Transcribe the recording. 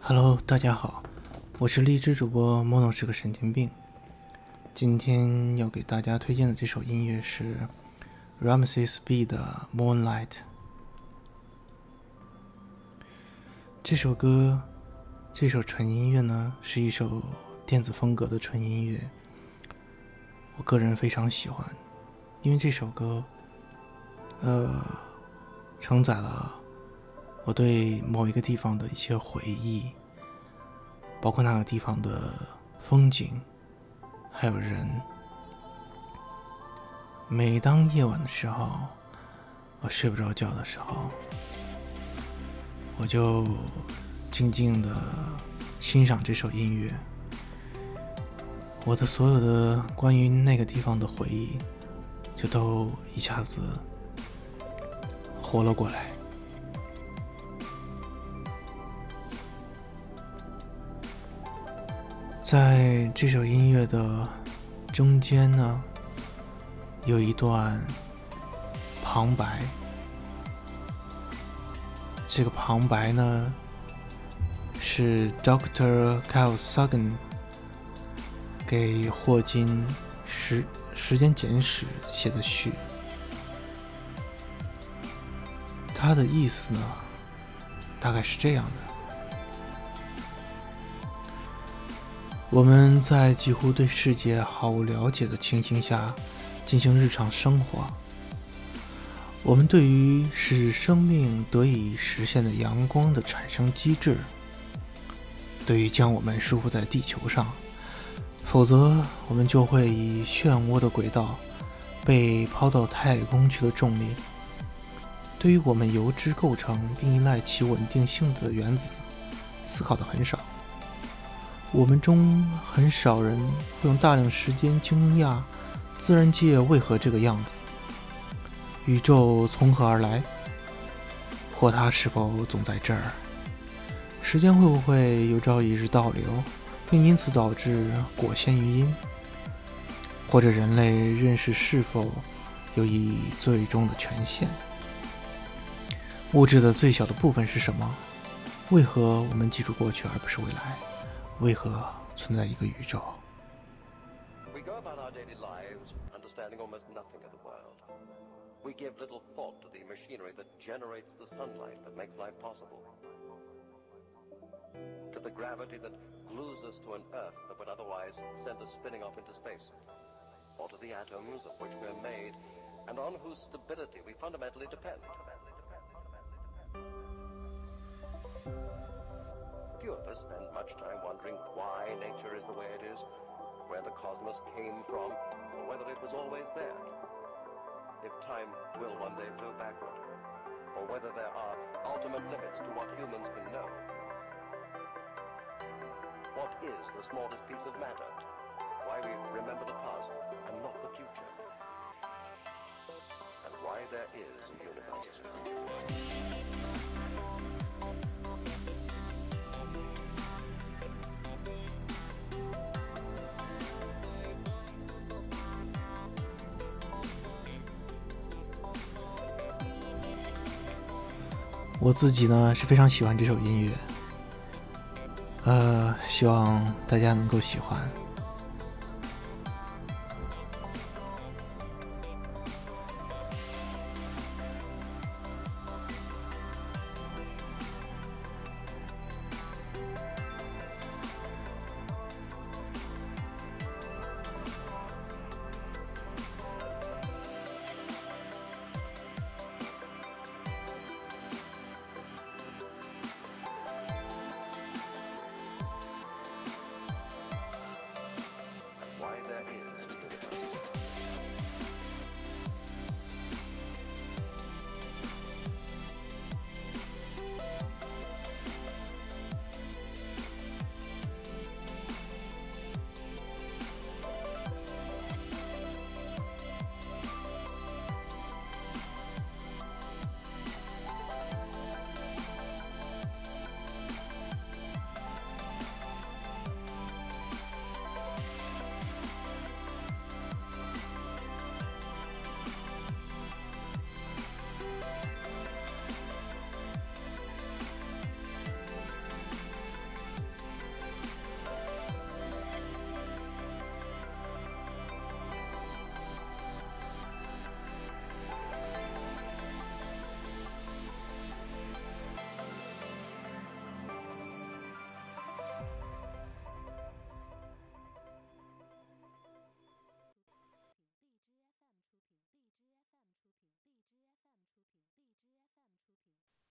Hello，大家好，我是荔枝主播莫总是个神经病。今天要给大家推荐的这首音乐是 Rameses B 的《Moonlight》。这首歌，这首纯音乐呢，是一首电子风格的纯音乐，我个人非常喜欢，因为这首歌，呃，承载了。我对某一个地方的一些回忆，包括那个地方的风景。还有人，每当夜晚的时候，我睡不着觉的时候，我就静静的欣赏这首音乐，我的所有的关于那个地方的回忆，就都一下子活了过来。在这首音乐的中间呢，有一段旁白。这个旁白呢，是 Doctor Carl Sagan 给霍金《时时间简史》写的序。他的意思呢，大概是这样的。我们在几乎对世界毫无了解的情形下进行日常生活。我们对于使生命得以实现的阳光的产生机制，对于将我们束缚在地球上，否则我们就会以漩涡的轨道被抛到太空去的重力，对于我们由之构成并依赖其稳定性的原子，思考的很少。我们中很少人会用大量时间惊讶自然界为何这个样子，宇宙从何而来，或它是否总在这儿？时间会不会有朝一日倒流，并因此导致果先于因？或者人类认识是否有一最终的权限？物质的最小的部分是什么？为何我们记住过去而不是未来？为何存在一个宇宙？We go about our daily lives understanding almost nothing of the world. We give little thought to the machinery that generates the sunlight that makes life possible. To the gravity that glues us to an Earth that would otherwise send us spinning off into space. Or to the atoms of which we're made and on whose stability we fundamentally depend. Spend much time wondering why nature is the way it is, where the cosmos came from, or whether it was always there. If time will one day flow backward, or whether there are ultimate limits to what humans can know. What is the smallest piece of matter? 我自己呢是非常喜欢这首音乐，呃，希望大家能够喜欢。